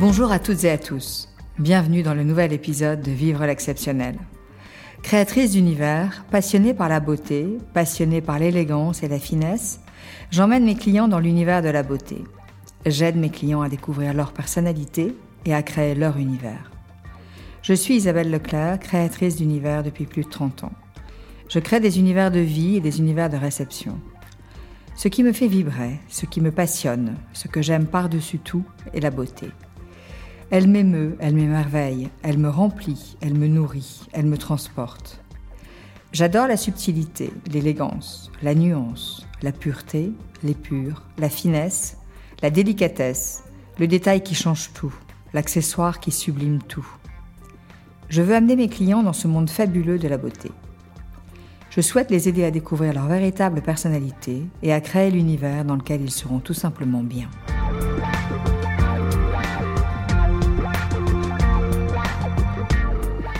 Bonjour à toutes et à tous. Bienvenue dans le nouvel épisode de Vivre l'exceptionnel. Créatrice d'univers, passionnée par la beauté, passionnée par l'élégance et la finesse, j'emmène mes clients dans l'univers de la beauté. J'aide mes clients à découvrir leur personnalité et à créer leur univers. Je suis Isabelle Leclerc, créatrice d'univers depuis plus de 30 ans. Je crée des univers de vie et des univers de réception. Ce qui me fait vibrer, ce qui me passionne, ce que j'aime par-dessus tout est la beauté. Elle m'émeut, elle m'émerveille, elle me remplit, elle me nourrit, elle me transporte. J'adore la subtilité, l'élégance, la nuance, la pureté, l'épure, la finesse, la délicatesse, le détail qui change tout, l'accessoire qui sublime tout. Je veux amener mes clients dans ce monde fabuleux de la beauté. Je souhaite les aider à découvrir leur véritable personnalité et à créer l'univers dans lequel ils seront tout simplement bien.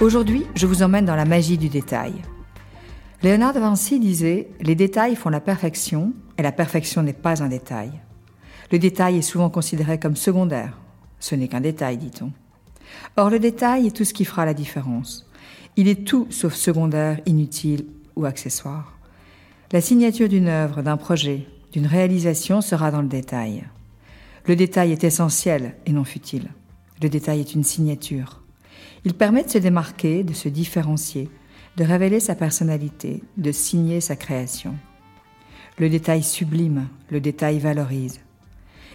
Aujourd'hui, je vous emmène dans la magie du détail. Léonard de Vinci disait Les détails font la perfection, et la perfection n'est pas un détail. Le détail est souvent considéré comme secondaire. Ce n'est qu'un détail, dit-on. Or, le détail est tout ce qui fera la différence. Il est tout sauf secondaire, inutile ou accessoire. La signature d'une œuvre, d'un projet, d'une réalisation sera dans le détail. Le détail est essentiel et non futile. Le détail est une signature. Il permet de se démarquer, de se différencier, de révéler sa personnalité, de signer sa création. Le détail sublime, le détail valorise.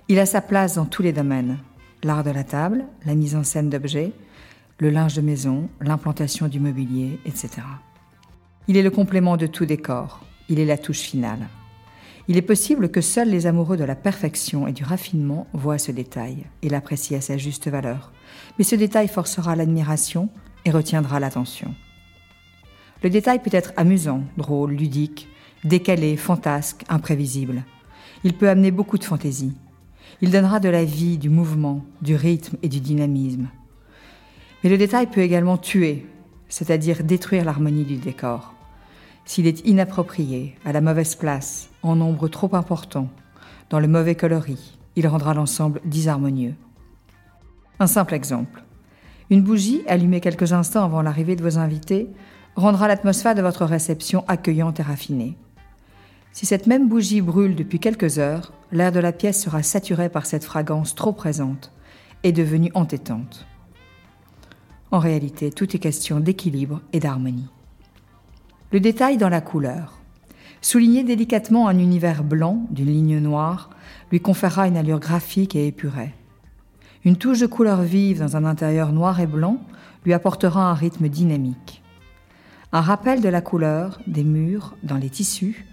Il a sa place dans tous les domaines. L'art de la table, la mise en scène d'objets, le linge de maison, l'implantation du mobilier, etc. Il est le complément de tout décor. Il est la touche finale. Il est possible que seuls les amoureux de la perfection et du raffinement voient ce détail et l'apprécient à sa juste valeur. Mais ce détail forcera l'admiration et retiendra l'attention. Le détail peut être amusant, drôle, ludique, décalé, fantasque, imprévisible. Il peut amener beaucoup de fantaisie. Il donnera de la vie, du mouvement, du rythme et du dynamisme. Mais le détail peut également tuer, c'est-à-dire détruire l'harmonie du décor. S'il est inapproprié, à la mauvaise place, en nombre trop important, dans le mauvais coloris, il rendra l'ensemble disharmonieux. Un simple exemple. Une bougie allumée quelques instants avant l'arrivée de vos invités rendra l'atmosphère de votre réception accueillante et raffinée. Si cette même bougie brûle depuis quelques heures, l'air de la pièce sera saturé par cette fragrance trop présente et devenue entêtante. En réalité, tout est question d'équilibre et d'harmonie. Le détail dans la couleur. Souligner délicatement un univers blanc d'une ligne noire lui conférera une allure graphique et épurée. Une touche de couleur vive dans un intérieur noir et blanc lui apportera un rythme dynamique. Un rappel de la couleur des murs dans les tissus,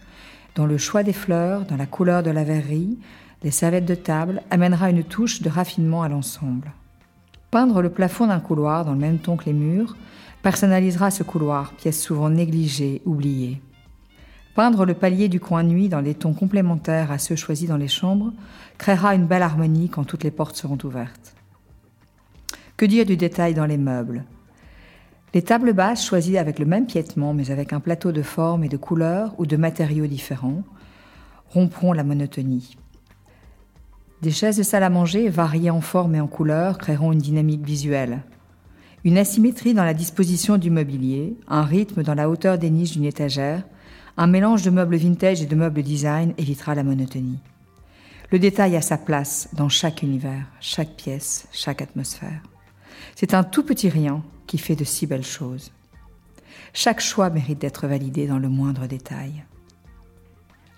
dans le choix des fleurs, dans la couleur de la verrerie, les serviettes de table amènera une touche de raffinement à l'ensemble. Peindre le plafond d'un couloir dans le même ton que les murs personnalisera ce couloir, pièce souvent négligée, oubliée. Peindre le palier du coin nuit dans des tons complémentaires à ceux choisis dans les chambres créera une belle harmonie quand toutes les portes seront ouvertes. Que dire du détail dans les meubles? Les tables basses choisies avec le même piétement mais avec un plateau de formes et de couleurs ou de matériaux différents rompront la monotonie. Des chaises de salle à manger variées en forme et en couleurs créeront une dynamique visuelle. Une asymétrie dans la disposition du mobilier, un rythme dans la hauteur des niches d'une étagère, un mélange de meubles vintage et de meubles design évitera la monotonie. Le détail a sa place dans chaque univers, chaque pièce, chaque atmosphère. C'est un tout petit rien qui fait de si belles choses. Chaque choix mérite d'être validé dans le moindre détail.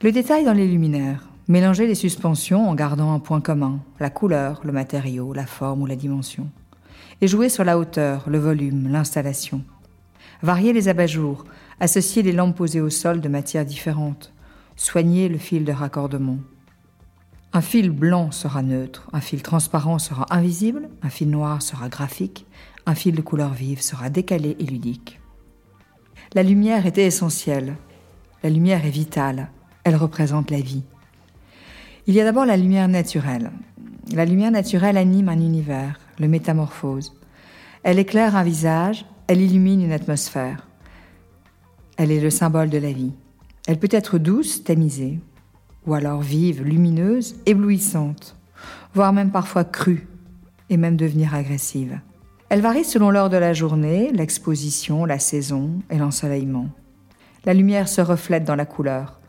Le détail dans les luminaires. Mélanger les suspensions en gardant un point commun, la couleur, le matériau, la forme ou la dimension et jouer sur la hauteur, le volume, l'installation. Varier les abat-jours, associer les lampes posées au sol de matières différentes, soigner le fil de raccordement. Un fil blanc sera neutre, un fil transparent sera invisible, un fil noir sera graphique, un fil de couleur vive sera décalé et ludique. La lumière était essentielle. La lumière est vitale. Elle représente la vie. Il y a d'abord la lumière naturelle. La lumière naturelle anime un univers, le métamorphose. Elle éclaire un visage, elle illumine une atmosphère. Elle est le symbole de la vie. Elle peut être douce, tamisée, ou alors vive, lumineuse, éblouissante, voire même parfois crue, et même devenir agressive. Elle varie selon l'heure de la journée, l'exposition, la saison et l'ensoleillement. La lumière se reflète dans la couleur.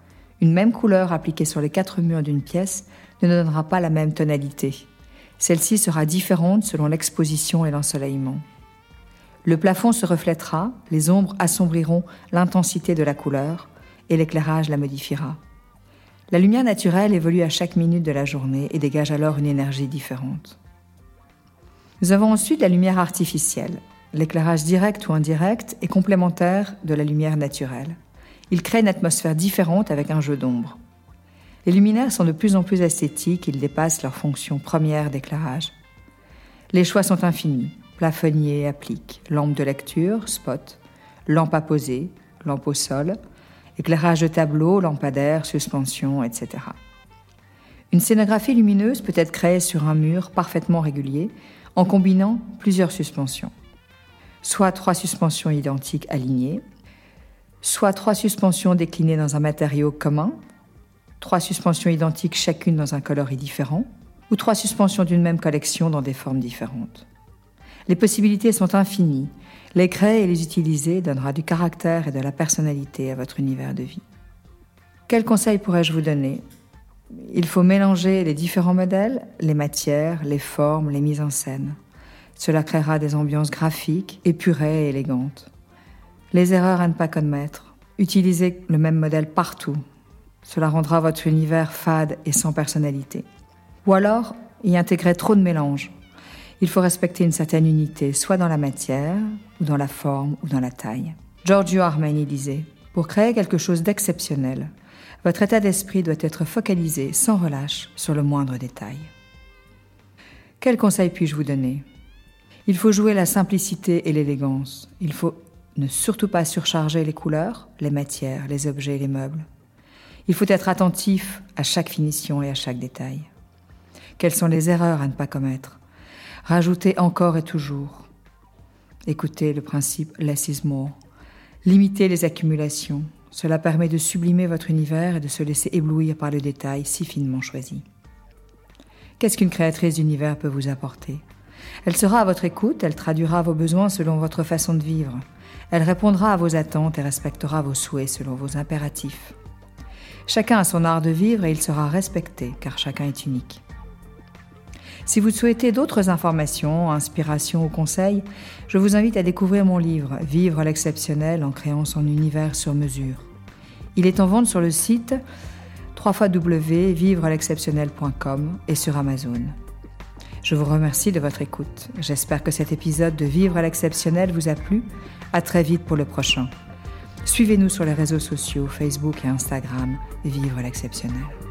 Une même couleur appliquée sur les quatre murs d'une pièce ne donnera pas la même tonalité. Celle-ci sera différente selon l'exposition et l'ensoleillement. Le plafond se reflètera, les ombres assombriront l'intensité de la couleur et l'éclairage la modifiera. La lumière naturelle évolue à chaque minute de la journée et dégage alors une énergie différente. Nous avons ensuite la lumière artificielle. L'éclairage direct ou indirect est complémentaire de la lumière naturelle. Il crée une atmosphère différente avec un jeu d'ombre. Les luminaires sont de plus en plus esthétiques, ils dépassent leur fonction première d'éclairage. Les choix sont infinis. Plafonnier, applique, lampe de lecture, spot, lampe à poser, lampe au sol, éclairage de tableau, lampadaire, suspension, etc. Une scénographie lumineuse peut être créée sur un mur parfaitement régulier en combinant plusieurs suspensions. Soit trois suspensions identiques alignées, soit trois suspensions déclinées dans un matériau commun, trois suspensions identiques chacune dans un coloris différent, ou trois suspensions d'une même collection dans des formes différentes. Les possibilités sont infinies. Les créer et les utiliser donnera du caractère et de la personnalité à votre univers de vie. Quels conseils pourrais-je vous donner? Il faut mélanger les différents modèles, les matières, les formes, les mises en scène. Cela créera des ambiances graphiques, épurées et élégantes. Les erreurs à ne pas commettre. Utilisez le même modèle partout. Cela rendra votre univers fade et sans personnalité. Ou alors, y intégrer trop de mélange il faut respecter une certaine unité, soit dans la matière, ou dans la forme, ou dans la taille. Giorgio Armani disait Pour créer quelque chose d'exceptionnel, votre état d'esprit doit être focalisé sans relâche sur le moindre détail. Quel conseil puis-je vous donner? Il faut jouer la simplicité et l'élégance. Il faut ne surtout pas surcharger les couleurs, les matières, les objets et les meubles. Il faut être attentif à chaque finition et à chaque détail. Quelles sont les erreurs à ne pas commettre? Rajoutez encore et toujours. Écoutez le principe less is more. Limitez les accumulations. Cela permet de sublimer votre univers et de se laisser éblouir par le détail si finement choisi. Qu'est-ce qu'une créatrice d'univers peut vous apporter? Elle sera à votre écoute, elle traduira vos besoins selon votre façon de vivre. Elle répondra à vos attentes et respectera vos souhaits selon vos impératifs. Chacun a son art de vivre et il sera respecté car chacun est unique. Si vous souhaitez d'autres informations, inspirations ou conseils, je vous invite à découvrir mon livre Vivre l'exceptionnel en créant son univers sur mesure. Il est en vente sur le site www.vivrelexceptionnel.com et sur Amazon. Je vous remercie de votre écoute. J'espère que cet épisode de Vivre l'exceptionnel vous a plu. À très vite pour le prochain. Suivez-nous sur les réseaux sociaux Facebook et Instagram Vivre l'exceptionnel.